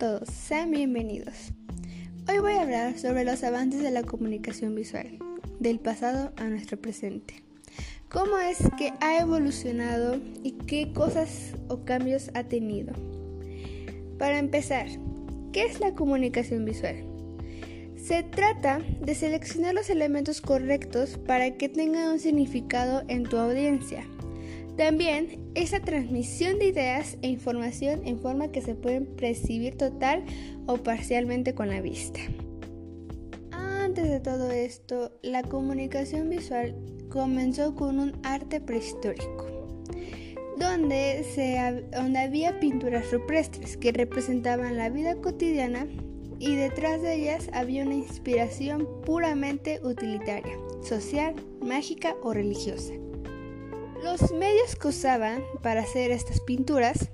todos, sean bienvenidos. Hoy voy a hablar sobre los avances de la comunicación visual, del pasado a nuestro presente. Cómo es que ha evolucionado y qué cosas o cambios ha tenido. Para empezar, ¿qué es la comunicación visual? Se trata de seleccionar los elementos correctos para que tengan un significado en tu audiencia también esa transmisión de ideas e información en forma que se pueden percibir total o parcialmente con la vista. Antes de todo esto, la comunicación visual comenzó con un arte prehistórico, donde, se, donde había pinturas rupestres que representaban la vida cotidiana y detrás de ellas había una inspiración puramente utilitaria, social, mágica o religiosa. Los medios que usaban para hacer estas pinturas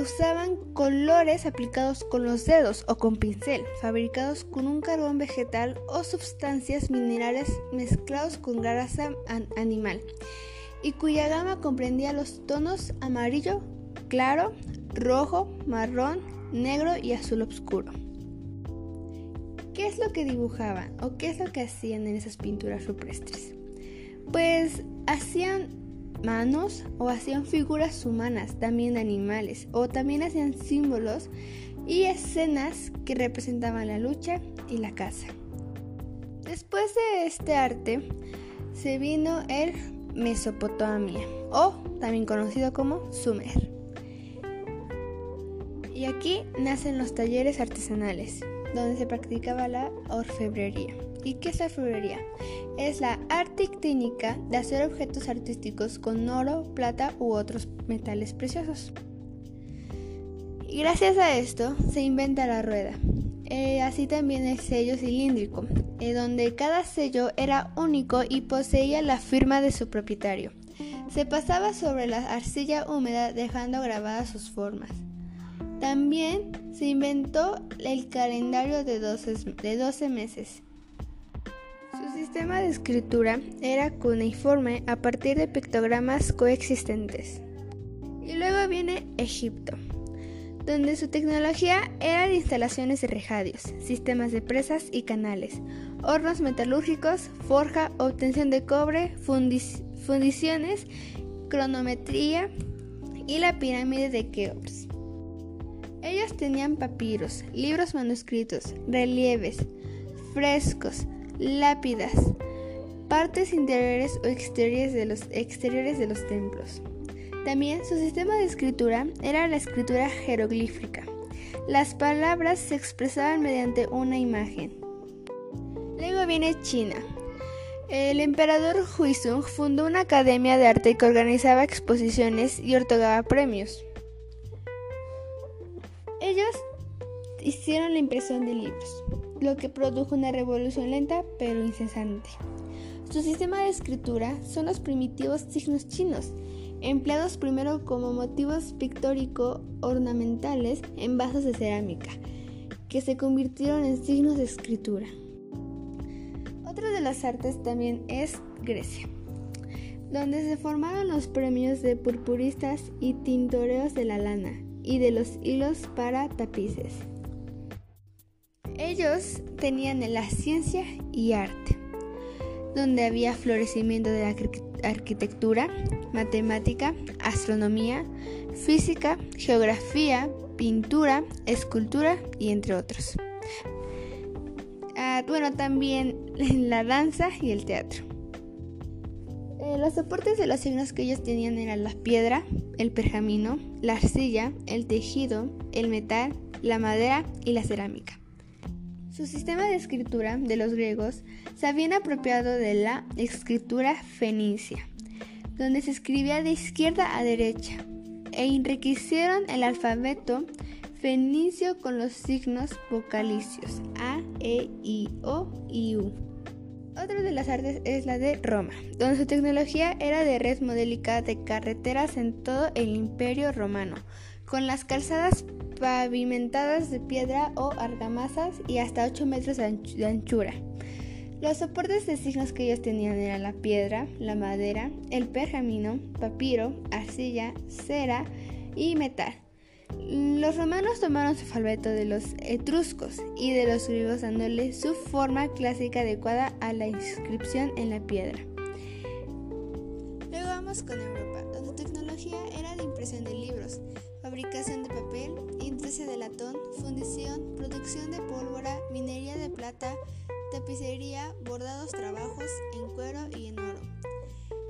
usaban colores aplicados con los dedos o con pincel, fabricados con un carbón vegetal o sustancias minerales mezclados con grasa animal, y cuya gama comprendía los tonos amarillo, claro, rojo, marrón, negro y azul oscuro. ¿Qué es lo que dibujaban o qué es lo que hacían en esas pinturas rupestres? Pues hacían manos o hacían figuras humanas, también animales, o también hacían símbolos y escenas que representaban la lucha y la caza. Después de este arte se vino el Mesopotamia, o también conocido como Sumer. Y aquí nacen los talleres artesanales, donde se practicaba la orfebrería. ¿Y qué es la orfebrería? Es la arte técnica de hacer objetos artísticos con oro, plata u otros metales preciosos. Y gracias a esto se inventa la rueda. Eh, así también el sello cilíndrico, eh, donde cada sello era único y poseía la firma de su propietario. Se pasaba sobre la arcilla húmeda dejando grabadas sus formas. También se inventó el calendario de 12, de 12 meses. Su sistema de escritura era cuneiforme a partir de pictogramas coexistentes. Y luego viene Egipto, donde su tecnología era de instalaciones de rejadios, sistemas de presas y canales, hornos metalúrgicos, forja, obtención de cobre, fundiciones, cronometría y la pirámide de Keops. Ellos tenían papiros, libros manuscritos, relieves, frescos, lápidas, partes interiores o exteriores de los, templos. También su sistema de escritura era la escritura jeroglífica. Las palabras se expresaban mediante una imagen. Luego viene China. El emperador Huizong fundó una academia de arte que organizaba exposiciones y otorgaba premios. Hicieron la impresión de libros, lo que produjo una revolución lenta pero incesante. Su sistema de escritura son los primitivos signos chinos, empleados primero como motivos pictórico-ornamentales en vasos de cerámica, que se convirtieron en signos de escritura. Otra de las artes también es Grecia, donde se formaron los premios de purpuristas y tintoreos de la lana, y de los hilos para tapices. Ellos tenían la ciencia y arte, donde había florecimiento de la arquitectura, matemática, astronomía, física, geografía, pintura, escultura y entre otros. Ah, bueno, también la danza y el teatro. Eh, los soportes de los signos que ellos tenían eran la piedra, el pergamino, la arcilla, el tejido, el metal, la madera y la cerámica. Su sistema de escritura de los griegos se habían apropiado de la escritura fenicia, donde se escribía de izquierda a derecha, e enriquecieron el alfabeto fenicio con los signos vocalicios A, E, I, O y U. Otra de las artes es la de Roma, donde su tecnología era de red modélica de carreteras en todo el imperio romano, con las calzadas pavimentadas de piedra o argamasas y hasta 8 metros de anchura. Los soportes de signos que ellos tenían eran la piedra, la madera, el pergamino, papiro, arcilla, cera y metal. Los romanos tomaron su alfabeto de los etruscos y de los griegos dándole su forma clásica adecuada a la inscripción en la piedra. Luego vamos con Europa, donde tecnología era la impresión de libros, fabricación de papel, industria de latón, fundición, producción de pólvora, minería de plata, tapicería, bordados trabajos en cuero y en oro.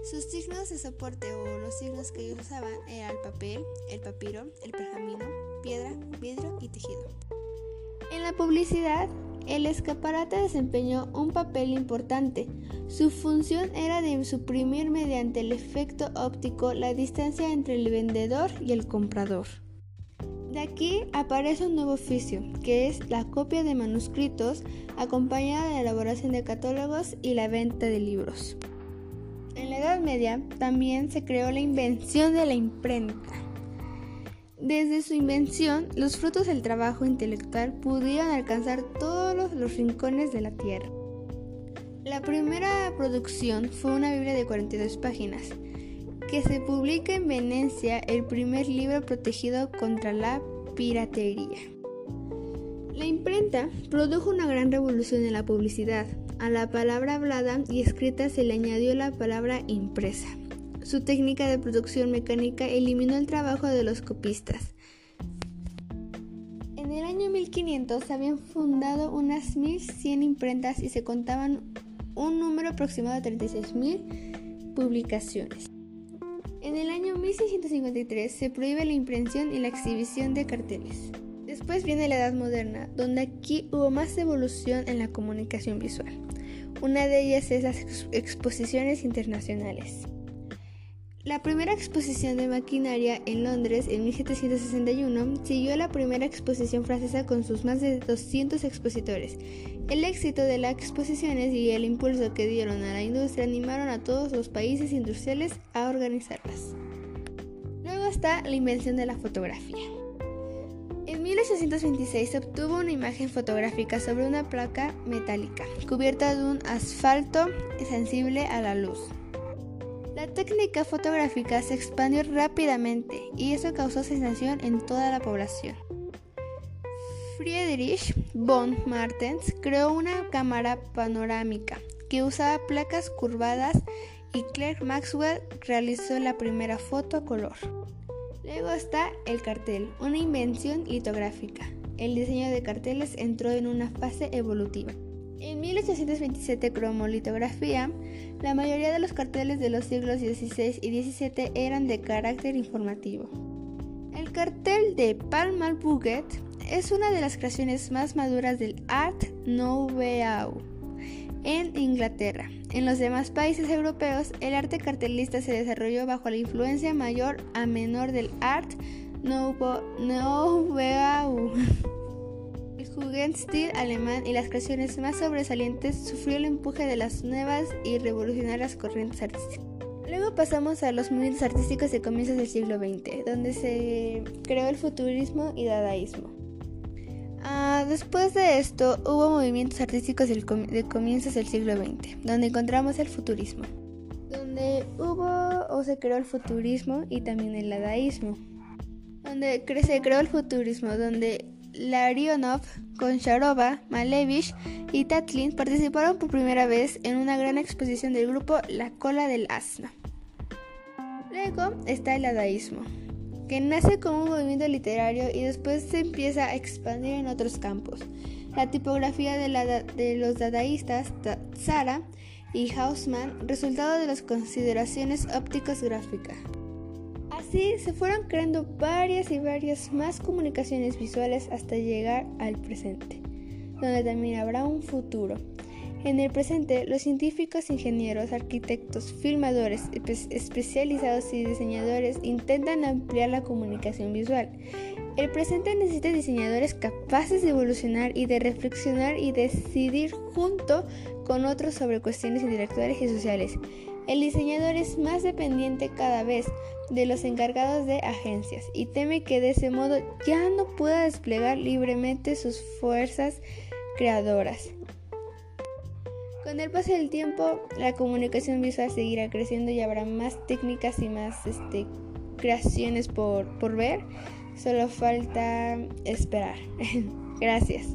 Sus signos de soporte o los signos que ellos usaban eran el papel, el papiro, el pergamino, piedra, vidrio y tejido. En la publicidad, el escaparate desempeñó un papel importante. Su función era de suprimir mediante el efecto óptico la distancia entre el vendedor y el comprador. De aquí aparece un nuevo oficio, que es la copia de manuscritos acompañada de la elaboración de catálogos y la venta de libros. En la Edad Media también se creó la invención de la imprenta. Desde su invención, los frutos del trabajo intelectual pudieron alcanzar todos los rincones de la tierra. La primera producción fue una Biblia de 42 páginas, que se publica en Venecia el primer libro protegido contra la piratería. La imprenta produjo una gran revolución en la publicidad, a la palabra hablada y escrita se le añadió la palabra impresa. Su técnica de producción mecánica eliminó el trabajo de los copistas. En el año 1500 se habían fundado unas 1100 imprentas y se contaban un número aproximado de 36.000 publicaciones. En el año 1653 se prohíbe la impresión y la exhibición de carteles. Después viene la Edad Moderna, donde aquí hubo más evolución en la comunicación visual. Una de ellas es las exposiciones internacionales. La primera exposición de maquinaria en Londres en 1761 siguió a la primera exposición francesa con sus más de 200 expositores. El éxito de las exposiciones y el impulso que dieron a la industria animaron a todos los países industriales a organizarlas. Luego está la invención de la fotografía. En 1826 se obtuvo una imagen fotográfica sobre una placa metálica cubierta de un asfalto sensible a la luz. La técnica fotográfica se expandió rápidamente y eso causó sensación en toda la población. Friedrich von Martens creó una cámara panorámica que usaba placas curvadas y Clerk Maxwell realizó la primera foto a color. Luego está el cartel, una invención litográfica. El diseño de carteles entró en una fase evolutiva. En 1827 cromolitografía, la mayoría de los carteles de los siglos XVI y XVII eran de carácter informativo. El cartel de Palmal Buget es una de las creaciones más maduras del Art Nouveau en Inglaterra. En los demás países europeos, el arte cartelista se desarrolló bajo la influencia mayor a menor del Art Nouveau. Jugendstil alemán y las creaciones más sobresalientes sufrió el empuje de las nuevas y revolucionarias corrientes artísticas. Luego pasamos a los movimientos artísticos de comienzos del siglo XX, donde se creó el futurismo y dadaísmo. Ah, después de esto hubo movimientos artísticos de comienzos del siglo XX, donde encontramos el futurismo, donde hubo o se creó el futurismo y también el dadaísmo, donde se creó el futurismo, donde Larionov, Koncharova, Malevich y Tatlin participaron por primera vez en una gran exposición del grupo La Cola del Asno. Luego está el dadaísmo, que nace como un movimiento literario y después se empieza a expandir en otros campos. La tipografía de, los dadaístas Zara y Hausmann, resultado de las consideraciones ópticos gráficas. Así se fueron creando varias y varias más comunicaciones visuales hasta llegar al presente, donde también habrá un futuro. En el presente, los científicos, ingenieros, arquitectos, filmadores, especializados y diseñadores intentan ampliar la comunicación visual. El presente necesita diseñadores capaces de evolucionar y de reflexionar y decidir junto con otros sobre cuestiones intelectuales y sociales. El diseñador es más dependiente cada vez de los encargados de agencias y teme que de ese modo ya no pueda desplegar libremente sus fuerzas creadoras. Con el paso del tiempo, la comunicación visual seguirá creciendo y habrá más técnicas y más este, creaciones por, por ver. Solo falta esperar. Gracias.